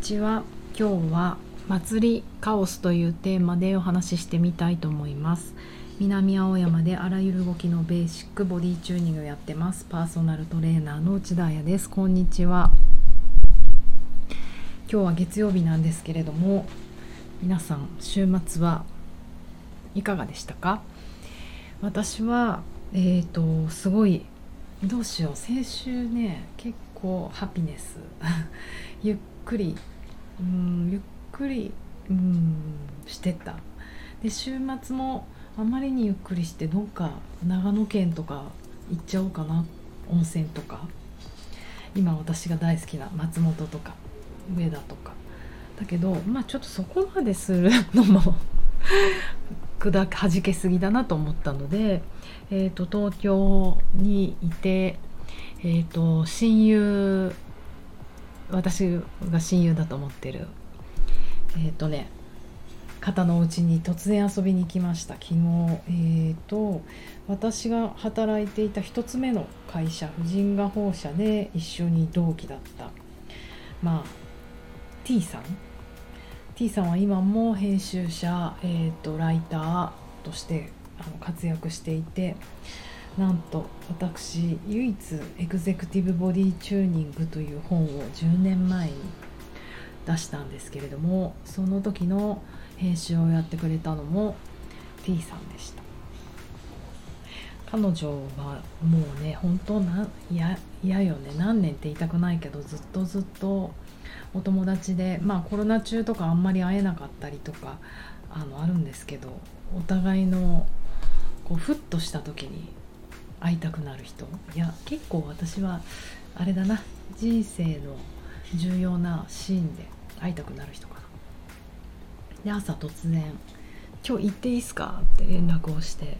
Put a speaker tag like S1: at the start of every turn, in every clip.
S1: ちは。今日は祭りカオスというテーマでお話ししてみたいと思います。南青山であらゆる動きのベーシックボディチューニングをやってます。パーソナルトレーナーの内田彩です。こんにちは。今日は月曜日なんですけれども皆さん週末はいかがでしたか？私はえっ、ー、とすごいどうしよう。先週ね結構ハピネス。ゆ っくりうんゆっくりうんしてた。で週末もあまりにゆっくりしてどっか長野県とか行っちゃおうかな温泉とか。今私が大好きな松本とか上田とか。だけどまあちょっとそこまでするのも砕はじけすぎだなと思ったので、えーと、東京にいて、えーと親友私が親友だと思ってる。えっ、ー、とね方のお家に突然遊びに行きました。昨日えーと私が働いていた1つ目の会社婦人画報社で一緒に同期だった。まあ T さん？T さんは今も編集者、えーと、ライターとしてあの活躍していてなんと私唯一エグゼクティブボディチューニングという本を10年前に出したんですけれどもその時の編集をやってくれたのも T さんでした。彼女はもうね本当な嫌よね。何年って言いたくないけどずっとずっとお友達でまあコロナ中とかあんまり会えなかったりとかあのあるんですけどお互いのこうふっとした時に会いたくなる人？いや結構私はあれだな。人生の重要なシーンで会いたくなる人かな。で朝突然「今日行っていいっすか?」って連絡をして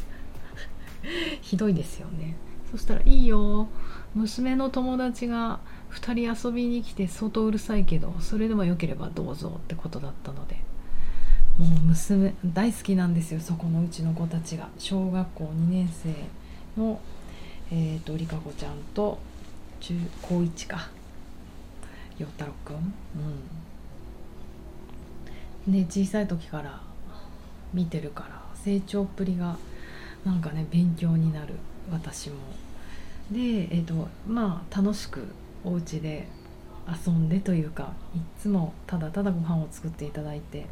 S1: ひどいですよね。そしたら「いいよ。娘の友達が2人遊びに来て相当うるさいけどそれでもよければどうぞ」ってことだったので。もう娘大好きなんですよそこのうちの子たちが。小学校2年生のえーと、りかこちゃんと中高1か。陽太郎くん。うん。ね小さい時から見てるから成長っぷりがなんかね勉強になる。私も。でえっ、ー、とまあ楽しくお家で遊んでというかいつもただただご飯を作っていただいて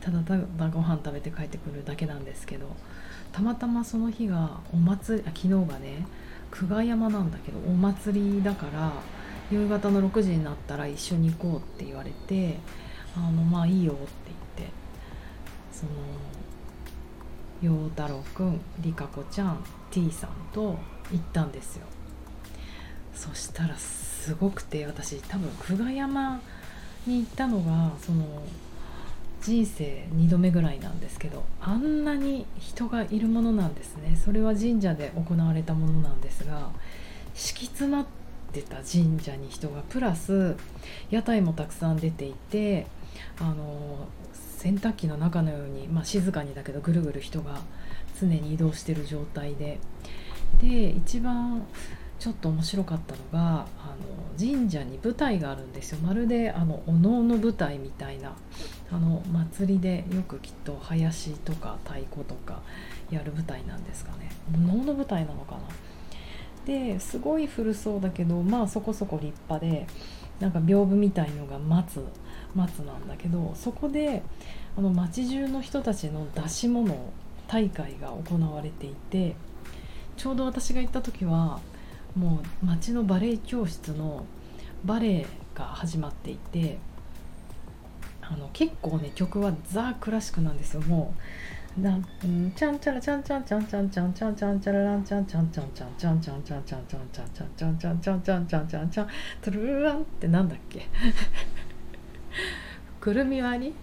S1: ただただご飯食べて帰ってくるだけなんですけどたまたまその日がお祭りあ昨日がね久我山なんだけどお祭りだから夕方の6時になったら一緒に行こうって言われてあのまあいいよって言ってその陽太郎くんりかこちゃん T さんと行ったんですよ。そしたらすごくて私多分久我山に行ったのがその人生2度目ぐらいなんですけどあんなに人がいるものなんですね。それは神社で行われたものなんですが敷き詰まってた神社に人がプラス屋台もたくさん出ていてあの洗濯機の中のように、まあ、静かにだけどぐるぐる人が常に移動してる状態で。で一番ちょっと面白かったのがあの神社に舞台があるんですよ。まるであのお能の舞台みたいなあの祭りでよくきっと林とか太鼓とかやる舞台なんですかね。お能の舞台なのかな。ですごい古そうだけどまあそこそこ立派でなんか屏風みたいのが松松なんだけどそこであの町中の人たちの出し物大会が行われていてちょうど私が行った時はもう町のバレエ教室のバレエが始まっていてあの結構ね曲はザ・クラシックなんですよ。もうなうんちゃんちゃらちゃんちゃんちゃんちゃんちゃんちゃんちゃんちゃららんちゃんちゃんちゃんちゃんちゃんちゃんちゃんちゃんちゃんちゃんちゃんちゃんちゃんちゃんちゃんちゃんちゃんちゃんトゥルランってなんだっけくるみ割り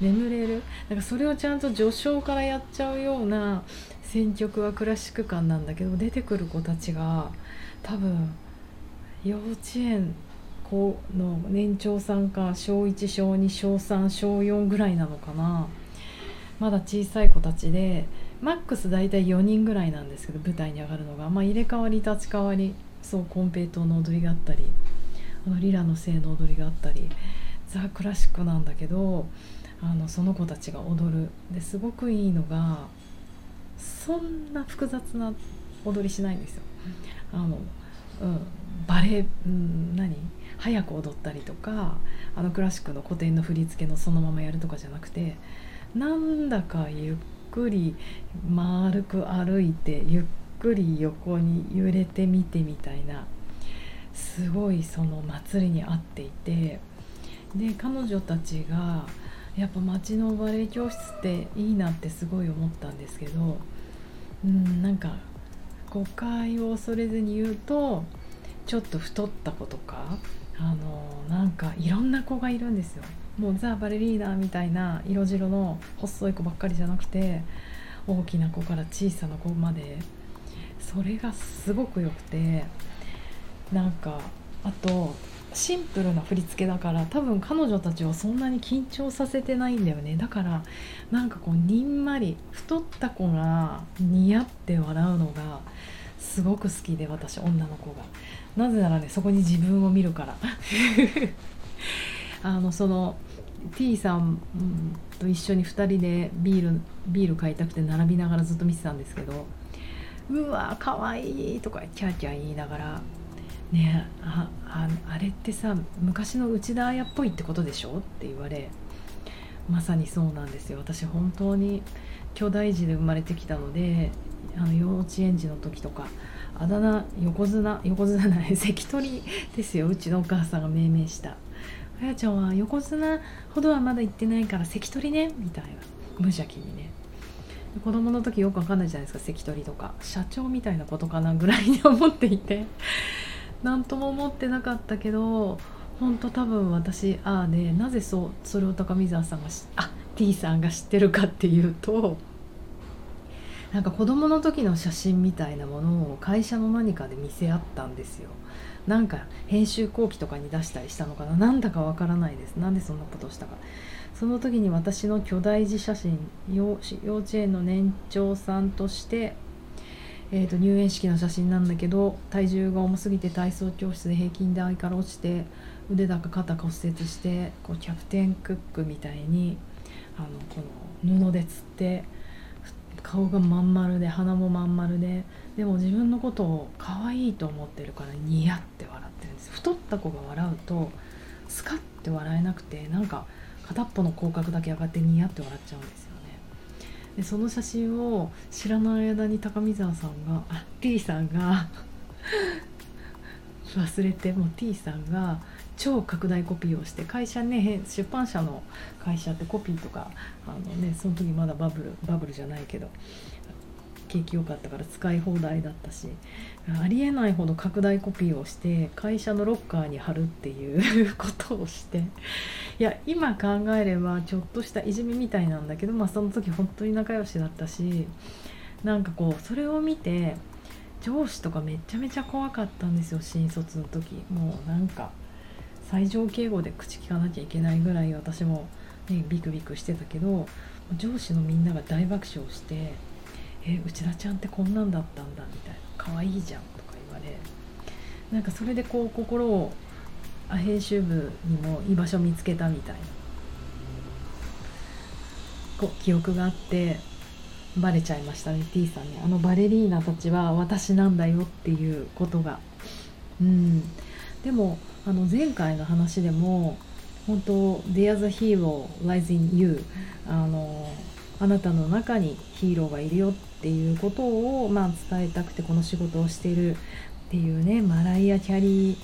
S1: 眠れるなんかそれをちゃんと序章からやっちゃうような選曲はクラシック感なんだけど出てくる子たちが多分幼稚園の年長さんか小1小2小3小4ぐらいなのかな。まだ小さい子たちでマックス大体4人ぐらいなんですけど舞台に上がるのが、まあ、入れ替わり立ち替わりそうコンペイトの踊りがあったりあのリラの性の踊りがあったりザ・クラシックなんだけどあのその子たちが踊る。ですごくいいのがそんな複雑な踊りしないんですよ。あのうん、バレエ、うん、何？早く踊ったりとかあのクラシックの古典の振り付けのそのままやるとかじゃなくてなんだかゆっくり丸く歩いてゆっくり横に揺れてみてみたいなすごいその祭りに合っていてで彼女たちがやっぱ町のバレエ教室っていいなってすごい思ったんですけどうんなんか誤解を恐れずに言うとちょっと太った子とかあのなんかいろんな子がいるんですよ。もうザ・バレリーナみたいな色白の細い子ばっかりじゃなくて大きな子から小さな子まで。それがすごく良くてなんかあとシンプルな振り付けだから多分彼女たちをそんなに緊張させてないんだよね。だからなんかこうにんまり太った子が似合って笑うのがすごく好きで私女の子が。なぜならねそこに自分を見るから。あのその T さんと一緒に2人でビールビール買いたくて並びながらずっと見てたんですけどうわかわいいとかキャーキャー言いながらねあああれってさ昔の内田彩っぽいってことでしょ？って言われまさにそうなんですよ。私本当に巨大児で生まれてきたのであの幼稚園児の時とかあだ名横綱横綱ない 関取ですよ。うちのお母さんが命名した「あやちゃんは横綱ほどはまだ行ってないから関取ね」みたいな。無邪気にね。子供の時よくわかんないじゃないですか関取とか。社長みたいなことかなぐらいに思っていて。何とも思ってなかったけど本当多分私ああでなぜそうそれを高見沢さんがあ T さんが知ってるかっていうとなんか子供の時の写真みたいなものを会社の何かで見せ合ったんですよ。なんか編集後期とかに出したりしたのかな。なんだかわからないです。なんでそんなことをしたか。その時に私の巨大児写真幼稚園の年長さんとしてえー、と入園式の写真なんだけど体重が重すぎて体操教室で平均台から落ちて腕だか肩骨折してこうキャプテンクックみたいにあのこの布でつって顔がまん丸で鼻もまん丸ででも自分のことを可愛いと思ってるからニヤって笑ってるんです。太った子が笑うとスカッて笑えなくてなんか片っぽの口角だけ上がってニヤって笑っちゃうんですよね。でその写真を知らない間に高見沢さんがあ T さんが 忘れても T さんが超拡大コピーをして会社ね出版社の会社ってコピーとかあのねその時まだバブルバブルじゃないけど景気良かったから使い放題だったしありえないほど拡大コピーをして会社のロッカーに貼るっていうことをしていや今考えればちょっとしたいじめみたいなんだけど、まあ、その時本当に仲良しだったしなんかこうそれを見て上司とかめちゃめちゃ怖かったんですよ新卒の時。もうなんか最上敬語で口聞かなきゃいけないぐらい私も、ね、ビクビクしてたけど上司のみんなが大爆笑して「え内田ちゃんってこんなんだったんだ」みたいな「可愛いじゃん」とか言われなんかそれでこう心をあ編集部にも居場所見つけたみたいな。こう記憶があってバレちゃいましたね T さんねあのバレリーナたちは私なんだよっていうことが。うん。でもあの前回の話でも本当 There's a hero lies in you あのあなたの中にヒーローがいるよっていうことを、まあ、伝えたくてこの仕事をしているっていうねマライア・キャリー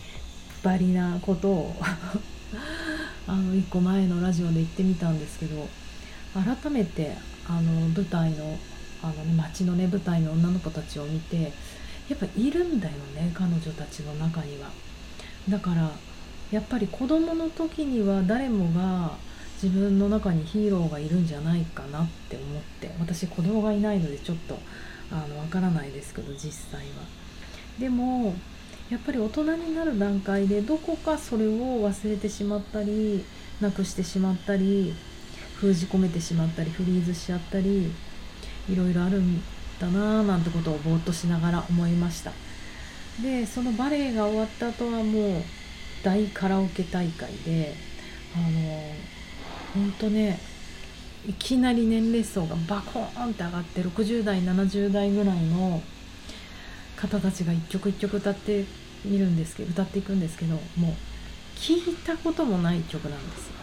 S1: ばりなことを あの1個前のラジオで言ってみたんですけど改めてあの舞台のあの、ね、街のね舞台の女の子たちを見てやっぱいるんだよね彼女たちの中には。だからやっぱり子供の時には誰もが自分の中にヒーローがいるんじゃないかなって思って私子供がいないのでちょっとあのわからないですけど実際は。でもやっぱり大人になる段階でどこかそれを忘れてしまったりなくしてしまったり封じ込めてしまったりフリーズしちゃったりいろいろあるんだなぁなんてことをぼーっとしながら思いましたでそのバレエが終わった後はもう大カラオケ大会であの本当ねいきなり年齢層がバコーンって上がって60代70代ぐらいの方たちが一曲一曲歌っているんですけど歌っていくんですけどもう聞いたこともない曲なんですよ。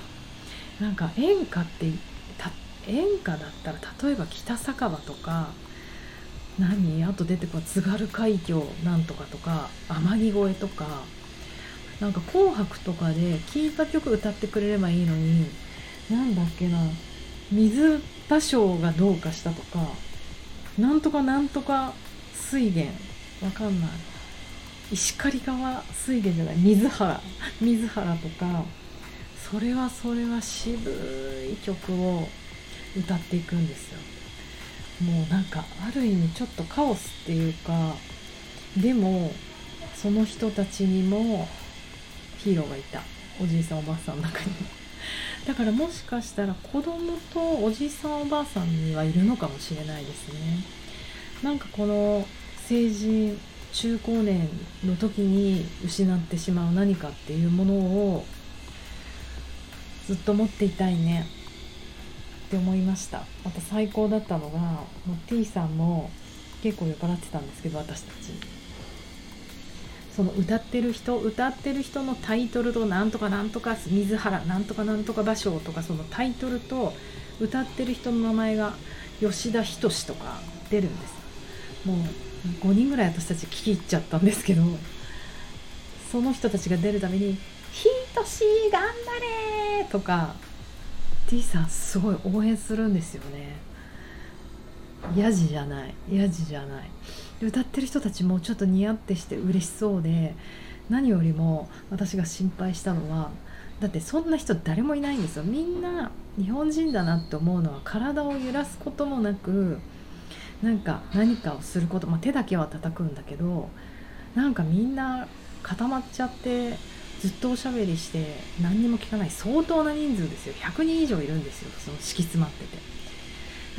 S1: なんか演歌って演歌だったら例えば北酒場とか何？あと出てくる津軽海峡なんとかとか天城越えとかなんか「紅白」とかで聴いた曲歌ってくれればいいのになんだっけな水芭蕉がどうかしたとかなんとかなんとか水源わかんない。石狩川水源じゃない水原水原とかそれはそれは渋い曲を歌っていくんですよ。もうなんかある意味ちょっとカオスっていうかでもその人たちにもヒーローがいた。おじいさんおばあさんの中に。だからもしかしたら子供とおじいさんおばあさんにはいるのかもしれないですね。なんかこの成人中高年の時に失ってしまう何かっていうものをずっと持っていたいね。って思いましたまた最高だったのがもう T さんも結構酔っ払ってたんですけど私たちその歌ってる人歌ってる人のタイトルとなんとかなんとか水原なんとかなんとか芭蕉とかそのタイトルと歌ってる人の名前が吉田仁とか出るんですもう5人ぐらい私たち聞き入っちゃったんですけどその人たちが出るために「ひとし頑張れ!」とか T さんすごい応援するんですよね。やじじゃない。やじじゃない。歌ってる人たちもちょっとニヤってして嬉しそうで何よりも私が心配したのはだってそんな人誰もいないんですよ。みんな日本人だなって思うのは体を揺らすこともなくなんか何かをすること、まあ、手だけは叩くんだけどなんかみんな固まっちゃってずっとおしゃべりして何にも聞かない相当な人数ですよ。100人以上いるんですよ。その敷き詰まってて。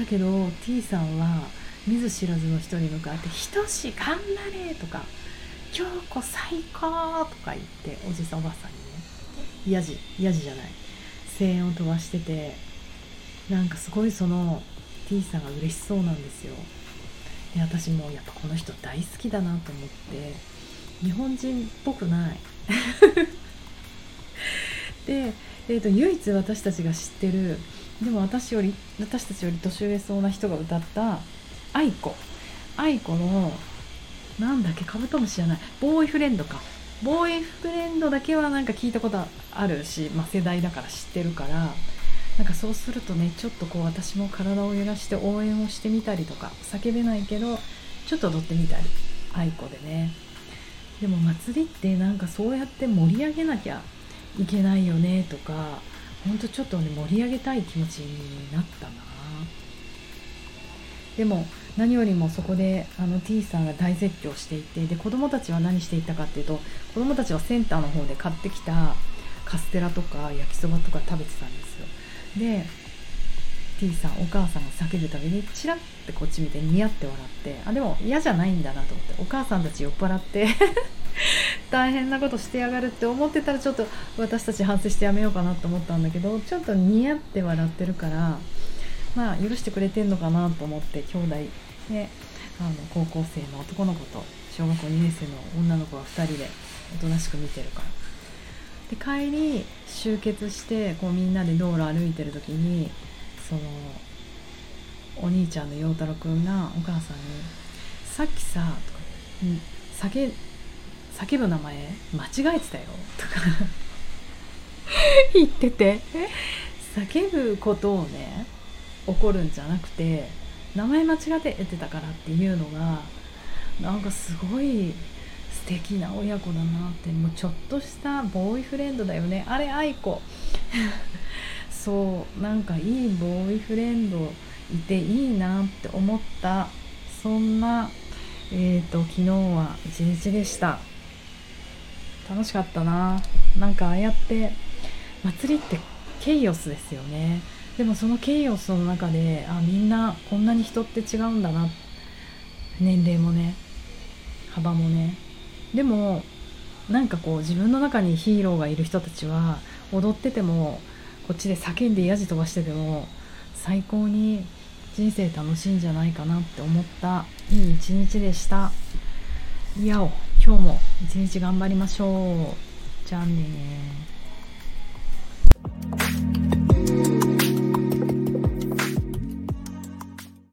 S1: だけど T さんは見ず知らずの人に向かって「ひとし頑張れ!」とか「京子最高!」とか言っておじさんおばさんにね。やじやじじゃない。声援を飛ばしててなんかすごいその T さんが嬉しそうなんですよ。で私もやっぱこの人大好きだなと思って日本人っぽくない。で、えーと、唯一私たちが知ってるでも私より私たちより年上そうな人が歌った「愛子」愛子のなんだっけカブトムシじゃないボーイフレンドか。ボーイフレンドだけはなんか聞いたことあるし、まあ、世代だから知ってるからなんかそうするとねちょっとこう私も体を揺らして応援をしてみたりとか叫べないけどちょっと踊ってみたり。愛子でね。でも祭りってなんかそうやって盛り上げなきゃいけないよねとかほんとちょっとね盛り上げたい気持ちになったな。でも何よりもそこであの T さんが大絶叫していてで子供たちは何していたかっていうと子供たちはセンターの方で買ってきたカステラとか焼きそばとか食べてたんですよ。で T さんお母さんが叫ぶたびにチラッてこっち見てニヤって笑ってあでも嫌じゃないんだなと思ってお母さんたち酔っ払って 大変なことしてやがるって思ってたらちょっと私たち反省してやめようかなと思ったんだけどちょっとニヤって笑ってるからまあ許してくれてんのかなと思って兄弟ねあの高校生の男の子と小学校2年生の女の子が2人でおとなしく見てるから。で帰り集結してこうみんなで道路歩いてる時にそのお兄ちゃんの陽太郎くんがお母さんに「さっきさ」とか叫叫ぶ名前間違えてたよ」とか 言ってて叫ぶことをね怒るんじゃなくて名前間違えてたからっていうのがなんかすごい素敵な親子だなってもうちょっとしたボーイフレンドだよね。あれ愛子。そうなんかいいボーイフレンドいていいなって思ったそんなえーと、昨日は一日でした。楽しかったな。なんかああやって祭りってケイオスですよね。でもそのケイオスの中であみんなこんなに人って違うんだな。年齢もね幅もね。でもなんかこう自分の中にヒーローがいる人たちは踊っててもこっちで叫んでやじ飛ばしてても最高に人生楽しいんじゃないかなって思ったいい一日でした。いやお今日も一日頑張りましょう。じゃあね